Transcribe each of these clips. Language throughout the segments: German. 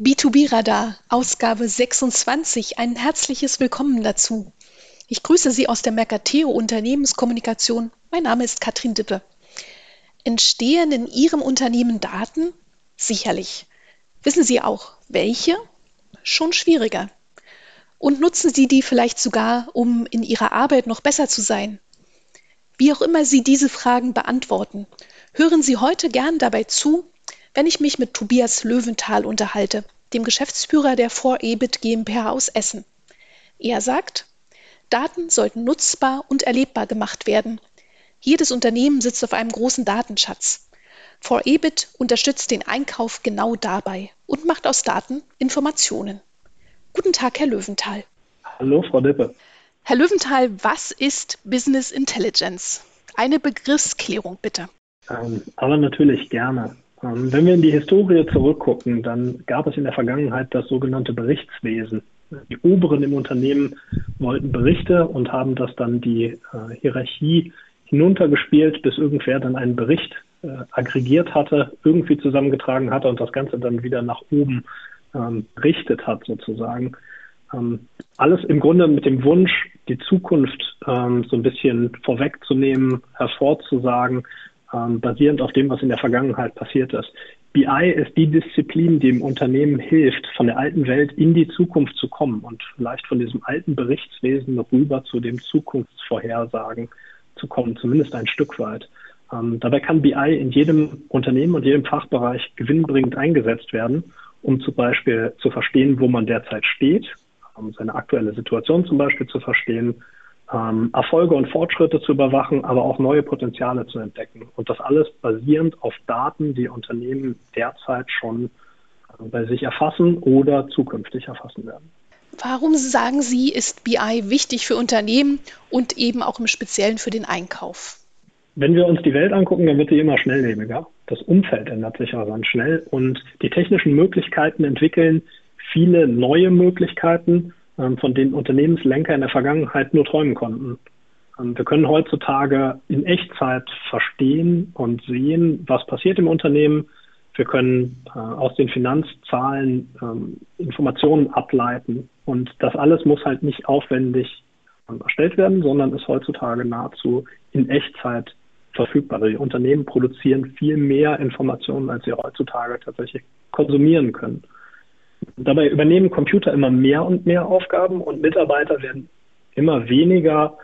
B2B Radar, Ausgabe 26. Ein herzliches Willkommen dazu. Ich grüße Sie aus der Mercateo Unternehmenskommunikation. Mein Name ist Katrin Dippe. Entstehen in Ihrem Unternehmen Daten? Sicherlich. Wissen Sie auch, welche? Schon schwieriger. Und nutzen Sie die vielleicht sogar, um in Ihrer Arbeit noch besser zu sein? Wie auch immer Sie diese Fragen beantworten, hören Sie heute gern dabei zu, wenn ich mich mit Tobias Löwenthal unterhalte, dem Geschäftsführer der 4EBIT GmbH aus Essen. Er sagt, Daten sollten nutzbar und erlebbar gemacht werden. Jedes Unternehmen sitzt auf einem großen Datenschatz. 4EBIT unterstützt den Einkauf genau dabei und macht aus Daten Informationen. Guten Tag, Herr Löwenthal. Hallo, Frau Dippe. Herr Löwenthal, was ist Business Intelligence? Eine Begriffsklärung bitte. Ähm, aber natürlich gerne. Ähm, wenn wir in die Historie zurückgucken, dann gab es in der Vergangenheit das sogenannte Berichtswesen. Die Oberen im Unternehmen wollten Berichte und haben das dann die äh, Hierarchie hinuntergespielt, bis irgendwer dann einen Bericht äh, aggregiert hatte, irgendwie zusammengetragen hatte und das Ganze dann wieder nach oben ähm, berichtet hat sozusagen. Ähm, alles im Grunde mit dem Wunsch, die Zukunft ähm, so ein bisschen vorwegzunehmen, hervorzusagen, ähm, basierend auf dem, was in der Vergangenheit passiert ist. BI ist die Disziplin, die im Unternehmen hilft, von der alten Welt in die Zukunft zu kommen und vielleicht von diesem alten Berichtswesen rüber zu dem Zukunftsvorhersagen zu kommen, zumindest ein Stück weit. Ähm, dabei kann BI in jedem Unternehmen und jedem Fachbereich gewinnbringend eingesetzt werden, um zum Beispiel zu verstehen, wo man derzeit steht, um seine aktuelle Situation zum Beispiel zu verstehen, ähm, Erfolge und Fortschritte zu überwachen, aber auch neue Potenziale zu entdecken. Und das alles basierend auf Daten, die Unternehmen derzeit schon äh, bei sich erfassen oder zukünftig erfassen werden. Warum sagen Sie, ist BI wichtig für Unternehmen und eben auch im Speziellen für den Einkauf? Wenn wir uns die Welt angucken, dann wird sie immer schnelllebiger. Das Umfeld ändert sich aber ganz schnell und die technischen Möglichkeiten entwickeln viele neue Möglichkeiten, von denen Unternehmenslenker in der Vergangenheit nur träumen konnten. Ähm, wir können heutzutage in Echtzeit verstehen und sehen, was passiert im Unternehmen. Wir können äh, aus den Finanzzahlen ähm, Informationen ableiten. Und das alles muss halt nicht aufwendig erstellt werden, sondern ist heutzutage nahezu in Echtzeit verfügbar. Die Unternehmen produzieren viel mehr Informationen, als sie heutzutage tatsächlich konsumieren können. Dabei übernehmen Computer immer mehr und mehr Aufgaben und Mitarbeiter werden immer weniger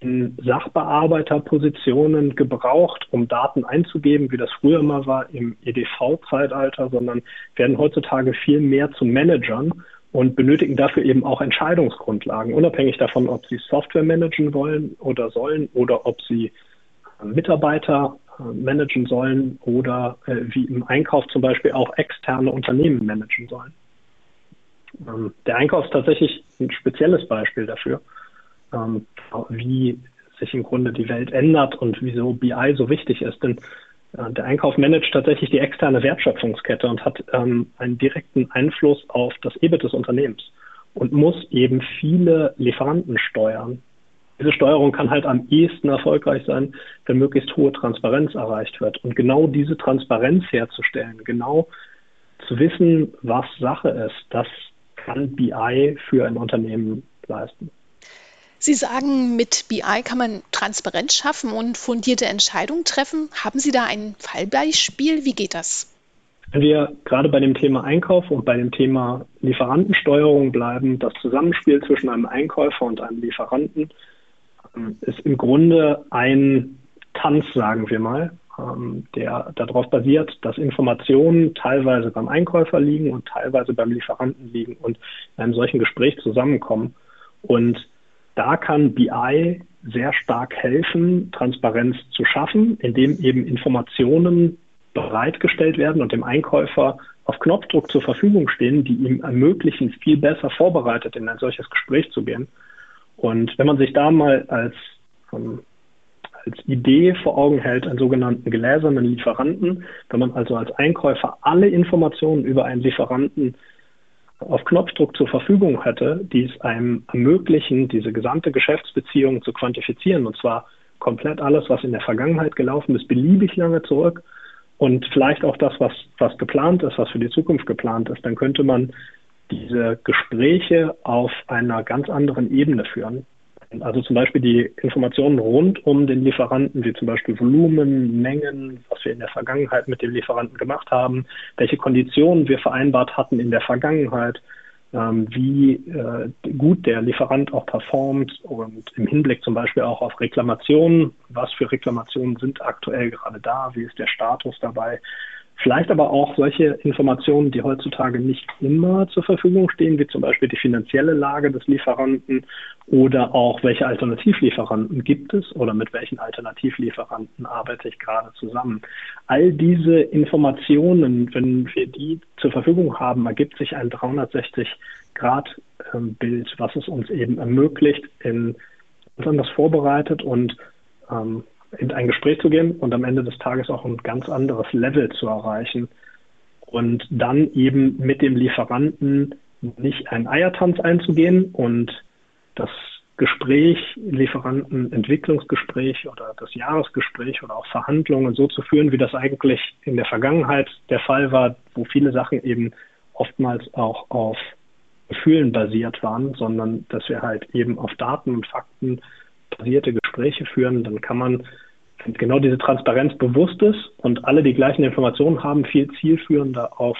in Sachbearbeiterpositionen gebraucht, um Daten einzugeben, wie das früher mal war im EDV-Zeitalter, sondern werden heutzutage viel mehr zu Managern und benötigen dafür eben auch Entscheidungsgrundlagen, unabhängig davon, ob sie Software managen wollen oder sollen oder ob sie Mitarbeiter äh, managen sollen oder äh, wie im Einkauf zum Beispiel auch externe Unternehmen managen sollen. Ähm, der Einkauf ist tatsächlich ein spezielles Beispiel dafür, ähm, wie sich im Grunde die Welt ändert und wieso BI so wichtig ist. Denn äh, der Einkauf managt tatsächlich die externe Wertschöpfungskette und hat ähm, einen direkten Einfluss auf das EBIT des Unternehmens und muss eben viele Lieferanten steuern. Diese Steuerung kann halt am ehesten erfolgreich sein, wenn möglichst hohe Transparenz erreicht wird. Und genau diese Transparenz herzustellen, genau zu wissen, was Sache ist, das kann BI für ein Unternehmen leisten. Sie sagen, mit BI kann man Transparenz schaffen und fundierte Entscheidungen treffen. Haben Sie da ein Fallbeispiel? Wie geht das? Wenn wir gerade bei dem Thema Einkauf und bei dem Thema Lieferantensteuerung bleiben, das Zusammenspiel zwischen einem Einkäufer und einem Lieferanten ähm, ist im Grunde ein Tanz, sagen wir mal. Ähm, der darauf basiert, dass Informationen teilweise beim Einkäufer liegen und teilweise beim Lieferanten liegen und in einem solchen Gespräch zusammenkommen. Und da kann BI sehr stark helfen, Transparenz zu schaffen, indem eben Informationen bereitgestellt werden und dem Einkäufer auf Knopfdruck zur Verfügung stehen, die ihm ermöglichen, viel besser vorbereitet in ein solches Gespräch zu gehen. Und wenn man sich da mal als ähm, als Idee vor Augen hält, einen sogenannten gläsernen Lieferanten. Wenn man also als Einkäufer alle Informationen über einen Lieferanten auf Knopfdruck zur Verfügung hätte, die es einem ermöglichen, diese gesamte Geschäftsbeziehung zu quantifizieren, und zwar komplett alles, was in der Vergangenheit gelaufen ist, beliebig lange zurück, und vielleicht auch das, was, was geplant ist, was für die Zukunft geplant ist, dann könnte man diese Gespräche auf einer ganz anderen Ebene führen. Also zum Beispiel die Informationen rund um den Lieferanten, wie zum Beispiel Volumen, Mengen, was wir in der Vergangenheit mit dem Lieferanten gemacht haben, welche Konditionen wir vereinbart hatten in der Vergangenheit, ähm, wie äh, gut der Lieferant auch performt und im Hinblick zum Beispiel auch auf Reklamationen, was für Reklamationen sind aktuell gerade da, wie ist der Status dabei. Vielleicht aber auch solche Informationen, die heutzutage nicht immer zur Verfügung stehen, wie zum Beispiel die finanzielle Lage des Lieferanten oder auch welche Alternativlieferanten gibt es oder mit welchen Alternativlieferanten arbeite ich gerade zusammen. All diese Informationen, wenn wir die zur Verfügung haben, ergibt sich ein 360-Grad-Bild, was es uns eben ermöglicht, in besonders vorbereitet und ähm, in ein Gespräch zu gehen und am Ende des Tages auch ein ganz anderes Level zu erreichen und dann eben mit dem Lieferanten nicht einen Eiertanz einzugehen und das Gespräch, Lieferantenentwicklungsgespräch oder das Jahresgespräch oder auch Verhandlungen so zu führen, wie das eigentlich in der Vergangenheit der Fall war, wo viele Sachen eben oftmals auch auf Gefühlen basiert waren, sondern dass wir halt eben auf Daten und Fakten basierte Gespräche führen, dann kann man, wenn genau diese Transparenz bewusst ist und alle die gleichen Informationen haben, viel zielführender auf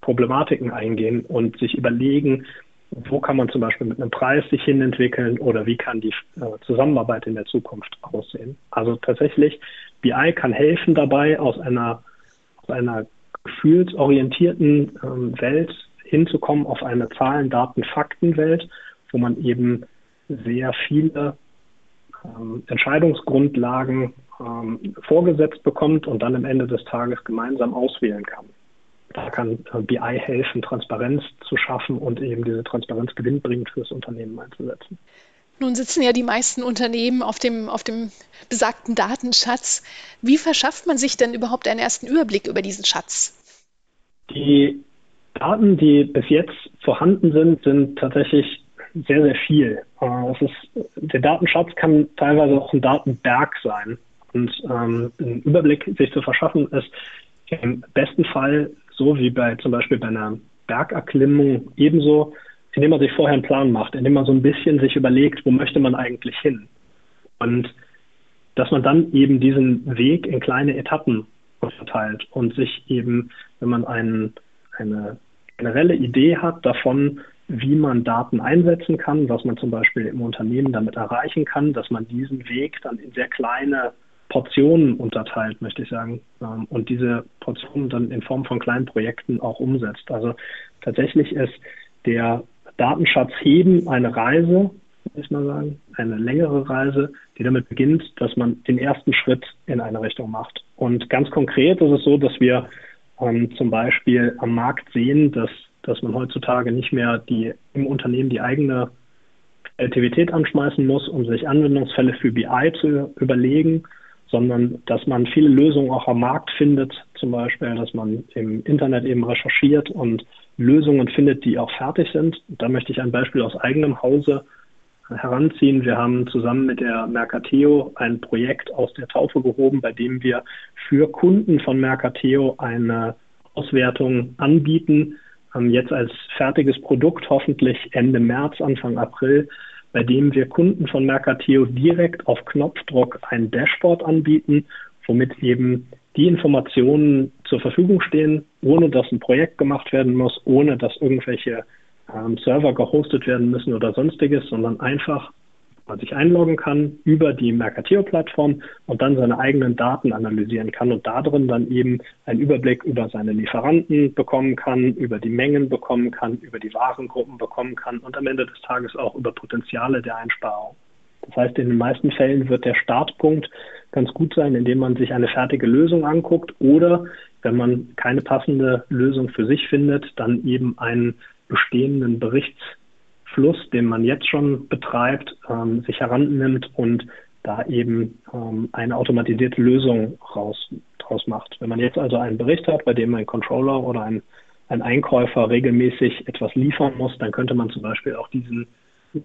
Problematiken eingehen und sich überlegen, wo kann man zum Beispiel mit einem Preis sich hinentwickeln oder wie kann die äh, Zusammenarbeit in der Zukunft aussehen. Also tatsächlich, BI kann helfen dabei, aus einer, aus einer gefühlsorientierten ähm, Welt hinzukommen auf eine Zahlen, Daten, Fakten-Welt, wo man eben sehr viele ähm, Entscheidungsgrundlagen ähm, vorgesetzt bekommt und dann am Ende des Tages gemeinsam auswählen kann. Da kann äh, BI helfen, Transparenz zu schaffen und eben diese Transparenz gewinnbringend fürs Unternehmen einzusetzen. Nun sitzen ja die meisten Unternehmen auf dem, auf dem besagten Datenschatz. Wie verschafft man sich denn überhaupt einen ersten Überblick über diesen Schatz? Die Daten, die bis jetzt vorhanden sind, sind tatsächlich sehr, sehr viel. Äh, ist, der Datenschatz kann teilweise auch ein Datenberg sein. Und ähm, einen Überblick sich zu verschaffen, ist im besten Fall so wie bei zum Beispiel bei einer Bergerklimmung ebenso, indem man sich vorher einen Plan macht, indem man so ein bisschen sich überlegt, wo möchte man eigentlich hin. Und dass man dann eben diesen Weg in kleine Etappen verteilt und sich eben, wenn man einen, eine generelle Idee hat davon, wie man Daten einsetzen kann, was man zum Beispiel im Unternehmen damit erreichen kann, dass man diesen Weg dann in sehr kleine Portionen unterteilt, möchte ich sagen, ähm, und diese Portionen dann in Form von kleinen Projekten auch umsetzt. Also tatsächlich ist der Datenschatz heben eine Reise, muss ich mal sagen, eine längere Reise, die damit beginnt, dass man den ersten Schritt in eine Richtung macht. Und ganz konkret ist es so, dass wir ähm, zum Beispiel am Markt sehen, dass dass man heutzutage nicht mehr die im Unternehmen die eigene Aktivität anschmeißen muss, um sich Anwendungsfälle für BI zu überlegen, sondern dass man viele Lösungen auch am Markt findet, zum Beispiel, dass man im Internet eben recherchiert und Lösungen findet, die auch fertig sind. Da möchte ich ein Beispiel aus eigenem Hause heranziehen. Wir haben zusammen mit der Mercateo ein Projekt aus der Taufe gehoben, bei dem wir für Kunden von Mercateo eine Auswertung anbieten, jetzt als fertiges Produkt hoffentlich Ende März, Anfang April, bei dem wir Kunden von Mercateo direkt auf Knopfdruck ein Dashboard anbieten, womit eben die Informationen zur Verfügung stehen, ohne dass ein Projekt gemacht werden muss, ohne dass irgendwelche ähm, Server gehostet werden müssen oder sonstiges, sondern einfach man sich einloggen kann über die Mercateo-Plattform und dann seine eigenen Daten analysieren kann und darin dann eben einen Überblick über seine Lieferanten bekommen kann, über die Mengen bekommen kann, über die Warengruppen bekommen kann und am Ende des Tages auch über Potenziale der Einsparung. Das heißt, in den meisten Fällen wird der Startpunkt ganz gut sein, indem man sich eine fertige Lösung anguckt oder wenn man keine passende Lösung für sich findet, dann eben einen bestehenden Berichts Fluss, den man jetzt schon betreibt, ähm, sich herannimmt und da eben ähm, eine automatisierte Lösung raus, draus macht. Wenn man jetzt also einen Bericht hat, bei dem ein Controller oder ein, ein Einkäufer regelmäßig etwas liefern muss, dann könnte man zum Beispiel auch diesen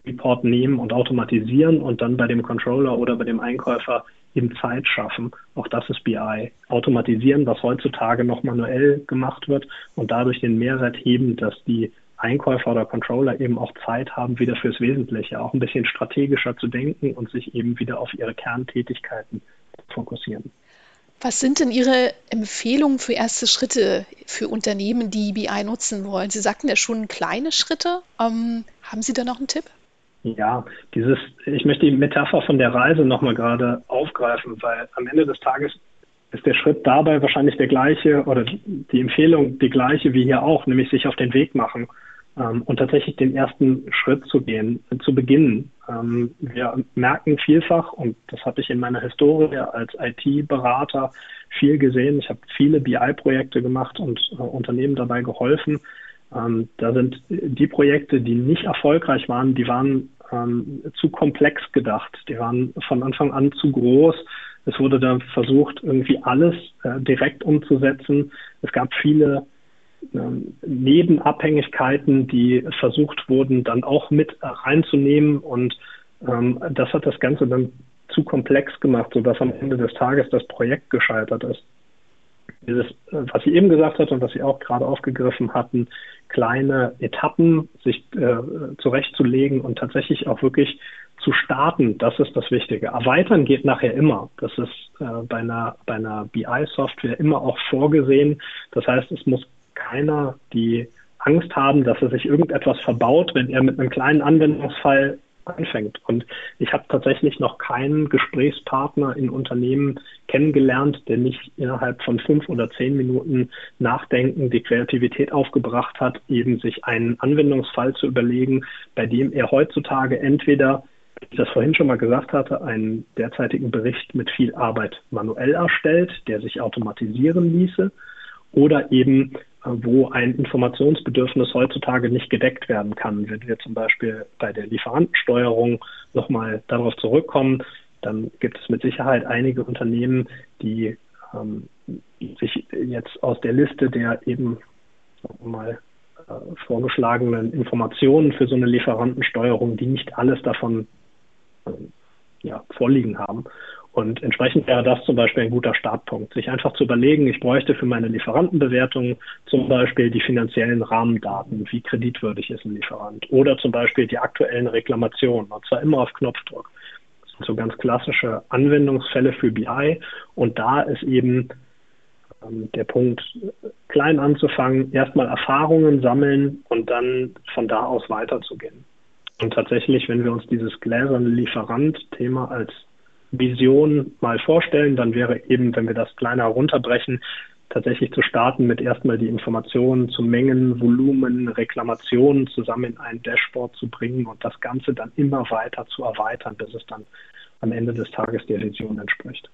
Report nehmen und automatisieren und dann bei dem Controller oder bei dem Einkäufer eben Zeit schaffen. Auch das ist BI. Automatisieren, was heutzutage noch manuell gemacht wird und dadurch den Mehrwert heben, dass die Einkäufer oder Controller eben auch Zeit haben, wieder fürs Wesentliche, auch ein bisschen strategischer zu denken und sich eben wieder auf ihre Kerntätigkeiten fokussieren. Was sind denn Ihre Empfehlungen für erste Schritte für Unternehmen, die BI nutzen wollen? Sie sagten ja schon kleine Schritte. Ähm, haben Sie da noch einen Tipp? Ja, dieses, ich möchte die Metapher von der Reise nochmal gerade aufgreifen, weil am Ende des Tages ist der Schritt dabei wahrscheinlich der gleiche oder die Empfehlung die gleiche wie hier auch, nämlich sich auf den Weg machen ähm, und tatsächlich den ersten Schritt zu gehen, äh, zu beginnen. Ähm, wir merken vielfach, und das habe ich in meiner Historie als IT-Berater viel gesehen. Ich habe viele BI-Projekte gemacht und äh, Unternehmen dabei geholfen. Ähm, da sind die Projekte, die nicht erfolgreich waren, die waren ähm, zu komplex gedacht. Die waren von Anfang an zu groß. Es wurde da versucht, irgendwie alles äh, direkt umzusetzen. Es gab viele Nebenabhängigkeiten, die versucht wurden, dann auch mit reinzunehmen. Und ähm, das hat das Ganze dann zu komplex gemacht, sodass am Ende des Tages das Projekt gescheitert ist. Dieses, äh, was Sie eben gesagt hat und was Sie auch gerade aufgegriffen hatten, kleine Etappen sich äh, zurechtzulegen und tatsächlich auch wirklich zu starten, das ist das Wichtige. Erweitern geht nachher immer. Das ist äh, bei einer, bei einer BI-Software immer auch vorgesehen. Das heißt, es muss keiner die Angst haben, dass er sich irgendetwas verbaut, wenn er mit einem kleinen Anwendungsfall anfängt. Und ich habe tatsächlich noch keinen Gesprächspartner in Unternehmen kennengelernt, der nicht innerhalb von fünf oder zehn Minuten Nachdenken die Kreativität aufgebracht hat, eben sich einen Anwendungsfall zu überlegen, bei dem er heutzutage entweder wie ich das vorhin schon mal gesagt hatte, einen derzeitigen Bericht mit viel Arbeit manuell erstellt, der sich automatisieren ließe, oder eben wo ein Informationsbedürfnis heutzutage nicht gedeckt werden kann. Wenn wir zum Beispiel bei der Lieferantensteuerung nochmal darauf zurückkommen, dann gibt es mit Sicherheit einige Unternehmen, die ähm, sich jetzt aus der Liste der eben mal äh, vorgeschlagenen Informationen für so eine Lieferantensteuerung, die nicht alles davon äh, ja, vorliegen haben. Und entsprechend wäre das zum Beispiel ein guter Startpunkt, sich einfach zu überlegen, ich bräuchte für meine Lieferantenbewertung zum Beispiel die finanziellen Rahmendaten, wie kreditwürdig ist ein Lieferant oder zum Beispiel die aktuellen Reklamationen, und zwar immer auf Knopfdruck. Das sind so ganz klassische Anwendungsfälle für BI und da ist eben ähm, der Punkt, klein anzufangen, erstmal Erfahrungen sammeln und dann von da aus weiterzugehen. Und tatsächlich, wenn wir uns dieses gläserne Lieferant-Thema als Vision mal vorstellen, dann wäre eben, wenn wir das kleiner runterbrechen, tatsächlich zu starten mit erstmal die Informationen zu Mengen, Volumen, Reklamationen zusammen in ein Dashboard zu bringen und das Ganze dann immer weiter zu erweitern, bis es dann am Ende des Tages der Vision entspricht.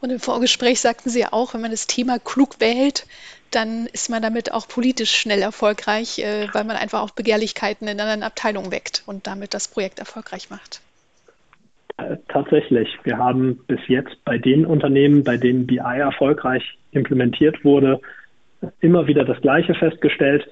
Und im Vorgespräch sagten Sie ja auch, wenn man das Thema klug wählt, dann ist man damit auch politisch schnell erfolgreich, äh, weil man einfach auch Begehrlichkeiten in anderen Abteilungen weckt und damit das Projekt erfolgreich macht. Äh, tatsächlich. Wir haben bis jetzt bei den Unternehmen, bei denen BI erfolgreich implementiert wurde, immer wieder das Gleiche festgestellt.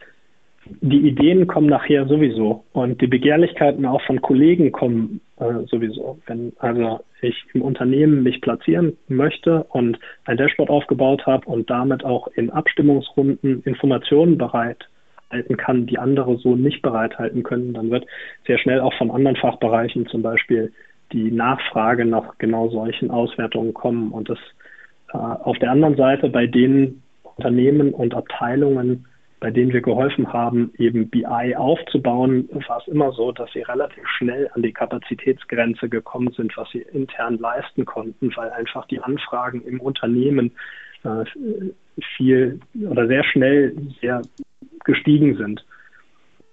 Die Ideen kommen nachher sowieso und die Begehrlichkeiten auch von Kollegen kommen äh, sowieso. Wenn also ich im Unternehmen mich platzieren möchte und ein Dashboard aufgebaut habe und damit auch in Abstimmungsrunden Informationen bereithalten kann, die andere so nicht bereithalten können, dann wird sehr schnell auch von anderen Fachbereichen zum Beispiel die Nachfrage nach genau solchen Auswertungen kommen. Und das äh, auf der anderen Seite bei den Unternehmen und Abteilungen, bei denen wir geholfen haben, eben BI aufzubauen, war es immer so, dass sie relativ schnell an die Kapazitätsgrenze gekommen sind, was sie intern leisten konnten, weil einfach die Anfragen im Unternehmen äh, viel oder sehr schnell sehr gestiegen sind.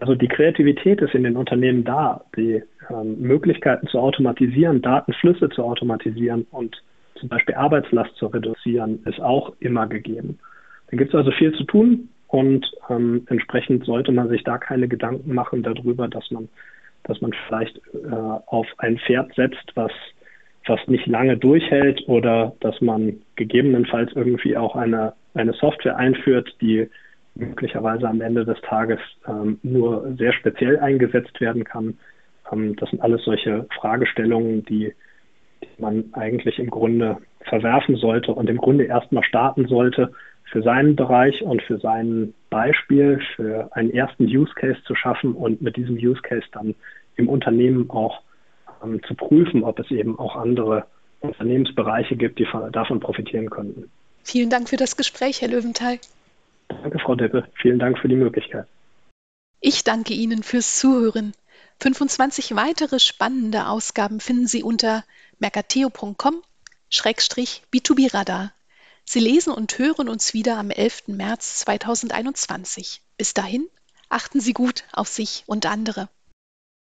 Also die Kreativität ist in den Unternehmen da, die ähm, Möglichkeiten zu automatisieren, Datenflüsse zu automatisieren und zum Beispiel Arbeitslast zu reduzieren, ist auch immer gegeben. Da gibt es also viel zu tun und ähm, entsprechend sollte man sich da keine Gedanken machen darüber, dass man, dass man vielleicht äh, auf ein Pferd setzt, was was nicht lange durchhält oder dass man gegebenenfalls irgendwie auch eine, eine Software einführt, die möglicherweise am Ende des Tages ähm, nur sehr speziell eingesetzt werden kann. Ähm, das sind alles solche Fragestellungen, die, die man eigentlich im Grunde verwerfen sollte und im Grunde erstmal starten sollte, für seinen Bereich und für sein Beispiel, für einen ersten Use Case zu schaffen und mit diesem Use Case dann im Unternehmen auch ähm, zu prüfen, ob es eben auch andere Unternehmensbereiche gibt, die von, davon profitieren könnten. Vielen Dank für das Gespräch, Herr Löwenthal. Danke, Frau Deppe. Vielen Dank für die Möglichkeit. Ich danke Ihnen fürs Zuhören. 25 weitere spannende Ausgaben finden Sie unter mercateo.com-b2b-radar. Sie lesen und hören uns wieder am 11. März 2021. Bis dahin, achten Sie gut auf sich und andere.